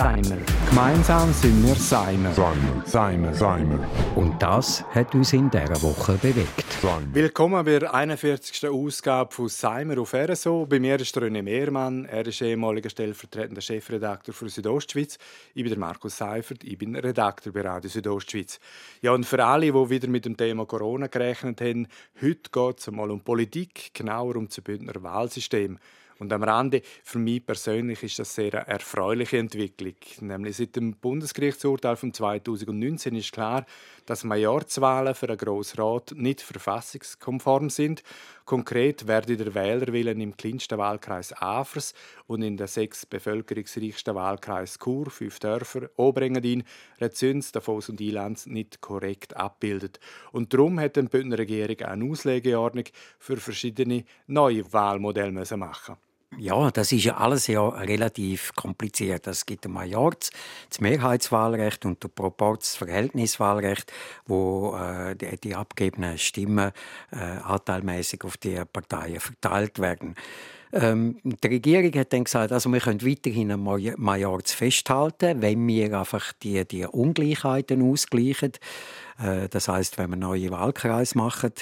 Seimer. Gemeinsam sind wir Seimer. Seimer. Seimer. Seimer. Und das hat uns in dieser Woche bewegt. Seimer. Willkommen bei der 41. Ausgabe von Seimer auf RSO. Bei mir ist der René Mehrmann. Er ist ehemaliger stellvertretender Chefredakteur für Südostschweiz. Ich bin der Markus Seifert. Ich bin Redakteur bei Radio Südostschweiz. Ja, und für alle, die wieder mit dem Thema Corona gerechnet haben, heute geht es einmal um Politik, genauer um das Bündner Wahlsystem. Und am Rande, für mich persönlich ist das sehr eine erfreuliche Entwicklung. Nämlich seit dem Bundesgerichtsurteil von 2019 ist klar, dass Majorzwahlen für einen Grossrat nicht verfassungskonform sind. Konkret werde der Wählerwillen im kleinsten Wahlkreis Afers und in den sechs bevölkerungsreichsten Wahlkreis Chur, fünf Dörfer, Oberengadin, Rezüns, Davos und Ilanz nicht korrekt abbildet. Und darum hat die Bündner Regierung eine Auslegeordnung für verschiedene neue Wahlmodelle machen Ja, das ist ja alles ja relativ kompliziert. Es gibt ein Majorz, das Mehrheitswahlrecht und der Proportsverhältniswahlrecht, wo äh, die, die abgegebenen Stimmen äh, anteilmäßig auf die Parteien verteilt werden. Ähm, die Regierung hat dann gesagt, also wir können weiterhin am Majorz festhalten, wenn wir einfach die, die Ungleichheiten ausgleichen. Äh, das heißt, wenn wir neue Wahlkreise machen,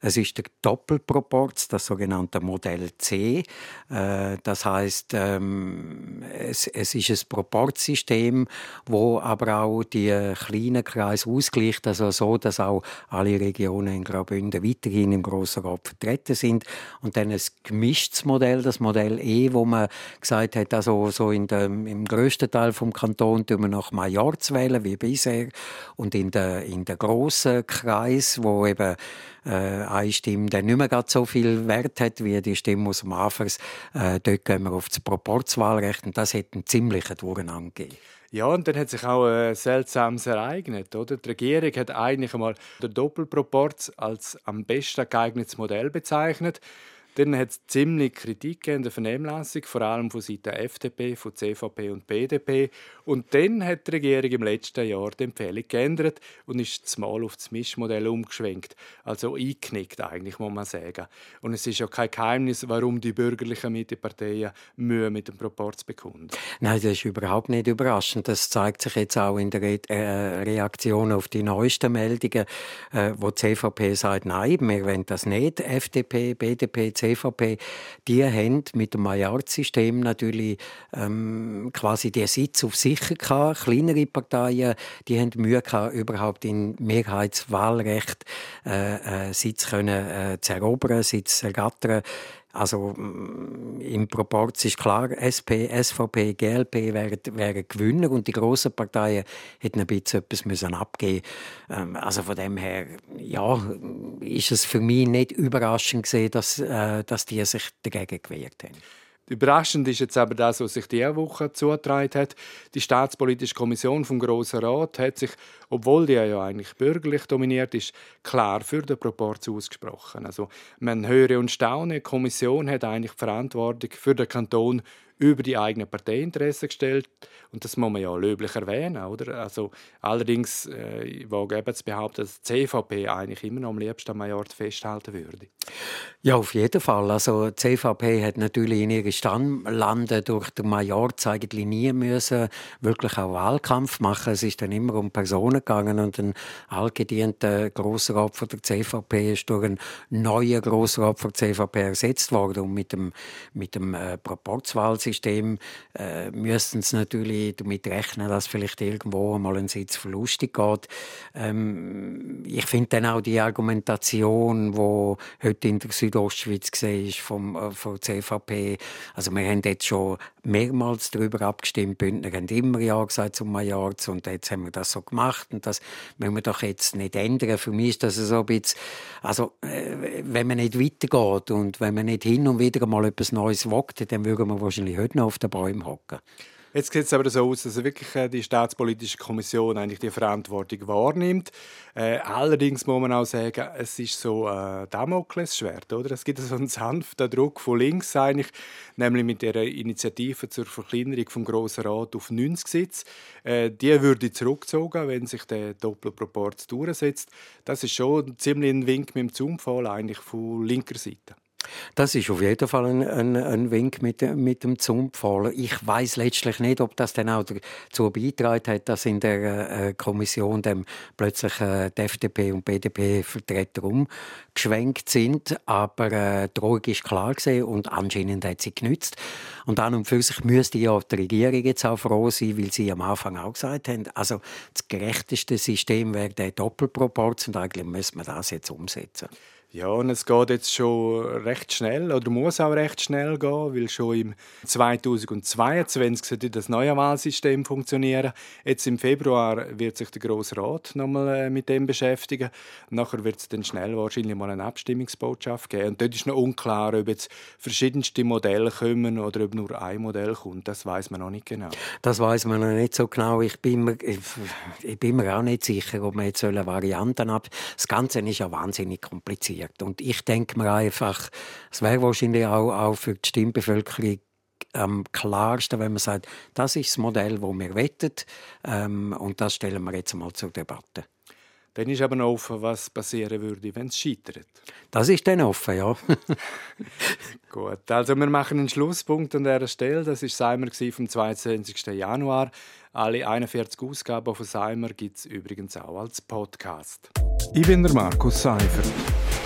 es ist der Doppelproporz, das sogenannte Modell C. Äh, das heißt, ähm, es, ist ein Proporzsystem, wo aber auch die kleinen Kreise ausgleicht, also so, dass auch alle Regionen in Graubünden weiterhin im Grossen Rat vertreten sind. Und dann ein gemischtes Modell, das Modell E, wo man gesagt hat, also so in dem, im grössten Teil vom Kanton tun wir nach Majorz wählen, wie bisher. Und in der, in der grossen Kreis, wo eben äh, eine Stimme dann nicht mehr so viel Wert hat wie die Stimme aus dem Anfangs, äh, dort gehen wir auf das Proporzwahlrecht und das hat einen ziemlichen Durcheinander gegeben. Ja, und dann hat sich auch ein seltsames ereignet. Oder? Die Regierung hat eigentlich einmal den Doppelproporz als am besten geeignetes Modell bezeichnet. Dann hat es ziemlich Kritik in der Vernehmlassung, vor allem von Seiten FDP, von CVP und BDP. Und dann hat die Regierung im letzten Jahr die Empfehlung geändert und ist mal auf das Mischmodell umgeschwenkt. Also eingeknickt eigentlich, muss man sagen. Und es ist ja kein Geheimnis, warum die bürgerlichen Mitteparteien Mühe mit dem Proporz bekunden. Nein, das ist überhaupt nicht überraschend. Das zeigt sich jetzt auch in der Re äh, Reaktion auf die neuesten Meldungen, äh, wo die CVP sagt, nein, wir wollen das nicht. FDP, BDP, CVP CVP, die haben mit dem Maillard-System natürlich ähm, quasi den Sitz auf sicher gehabt. Kleinere Parteien, die haben Mühe gehabt, überhaupt in Mehrheitswahlrecht äh, äh, Sitz können äh, zu erobern, Sitz zu ergattern. Also mm, im Proporz ist klar, SP, SVP, GLP wären, wären Gewinner und die grossen Parteien hätten ein bisschen etwas müssen abgeben ähm, Also von dem her, ja, ist es für mich nicht überraschend gesehen, dass, äh, dass die sich dagegen gewehrt haben. Überraschend ist jetzt aber das, was sich diese Woche zugetragen hat. Die Staatspolitische Kommission vom Grossen Rat hat sich, obwohl die ja eigentlich bürgerlich dominiert ist, klar für den Proporz ausgesprochen. Also man höre und staune, die Kommission hat eigentlich die Verantwortung für den Kanton über die eigenen Parteiinteressen gestellt. Und das muss man ja löblich erwähnen. Oder? Also, allerdings äh, wage eben zu behaupten, dass die CVP eigentlich immer noch am liebsten am Major festhalten würde. Ja, auf jeden Fall. Also, die CVP hat natürlich in ihren Stammlanden durch den Major eigentlich nie müssen wirklich auch Wahlkampf machen. Es ist dann immer um Personen gegangen und ein altgedienter Grossrat von der CVP ist durch einen neuen Grossrat von der CVP ersetzt worden und mit dem, mit dem äh, Proporzwahlsystem System äh, müssten sie natürlich damit rechnen, dass vielleicht irgendwo mal ein Sitz verlustig geht. Ähm, ich finde dann auch die Argumentation, wo heute in der Südostschweiz gesehen ist vom äh, von CVP. Also wir haben jetzt schon mehrmals darüber abgestimmt. Bündner haben immer ja gesagt zum Majorz und jetzt haben wir das so gemacht und das müssen wir doch jetzt nicht ändern. Für mich ist das so ein bisschen, also äh, wenn man nicht weitergeht und wenn man nicht hin und wieder mal etwas Neues wagt, dann würde man wahrscheinlich heute noch auf den Bäumen hocken. Jetzt sieht es aber so aus, dass wirklich äh, die Staatspolitische Kommission eigentlich die Verantwortung wahrnimmt. Äh, allerdings muss man auch sagen, es ist so ein äh, Damoklesschwert, oder? Es gibt so einen sanften Druck von links eigentlich, nämlich mit der Initiative zur Verkleinerung vom Grossen Rat auf 90 Sitze. Äh, die würde zurückgezogen, wenn sich der Doppelproporz durchsetzt. Das ist schon ziemlich ein Wink mit dem Zaunfall eigentlich von linker Seite. Das ist auf jeden Fall ein, ein, ein Wink mit, mit dem Zumpfahlen. Ich weiß letztlich nicht, ob das dann auch dazu beigetragen hat, dass in der äh, Kommission dem plötzlich äh, die FDP und BDP-Vertreter umgeschwenkt sind. Aber äh, die Drohung ist klar gesehen und anscheinend hat sie genützt. Und an und für sich müsste ja die Regierung jetzt auch froh sein, weil sie am Anfang auch gesagt haben, also das gerechteste System wäre der Doppelproporz und eigentlich müssen wir das jetzt umsetzen. Ja, und es geht jetzt schon recht schnell oder muss auch recht schnell gehen, weil schon im 2022 sollte das neue Wahlsystem funktionieren. Jetzt im Februar wird sich der Grosse Rat nochmal äh, mit dem beschäftigen. Nachher wird es dann schnell wahrscheinlich mal eine Abstimmungsbotschaft geben. Und dort ist noch unklar, ob jetzt verschiedenste Modelle kommen oder ob nur ein Modell kommt. Das weiß man noch nicht genau. Das weiß man noch nicht so genau. Ich bin mir, ich bin mir auch nicht sicher, ob man jetzt Varianten ab. Das Ganze ist ja wahnsinnig kompliziert wird. Und ich denke mir einfach, es wäre wahrscheinlich auch, auch für die Stimmbevölkerung am klarsten, wenn man sagt, das ist das Modell, das wir wettet ähm, und das stellen wir jetzt mal zur Debatte. Dann ist aber noch offen, was passieren würde, wenn es scheitert. Das ist dann offen, ja. Gut, also wir machen einen Schlusspunkt an dieser Stelle. Das war Seimer vom 22. Januar. Alle 41 Ausgaben von Seimer gibt es übrigens auch als Podcast. Ich bin der Markus Seifert.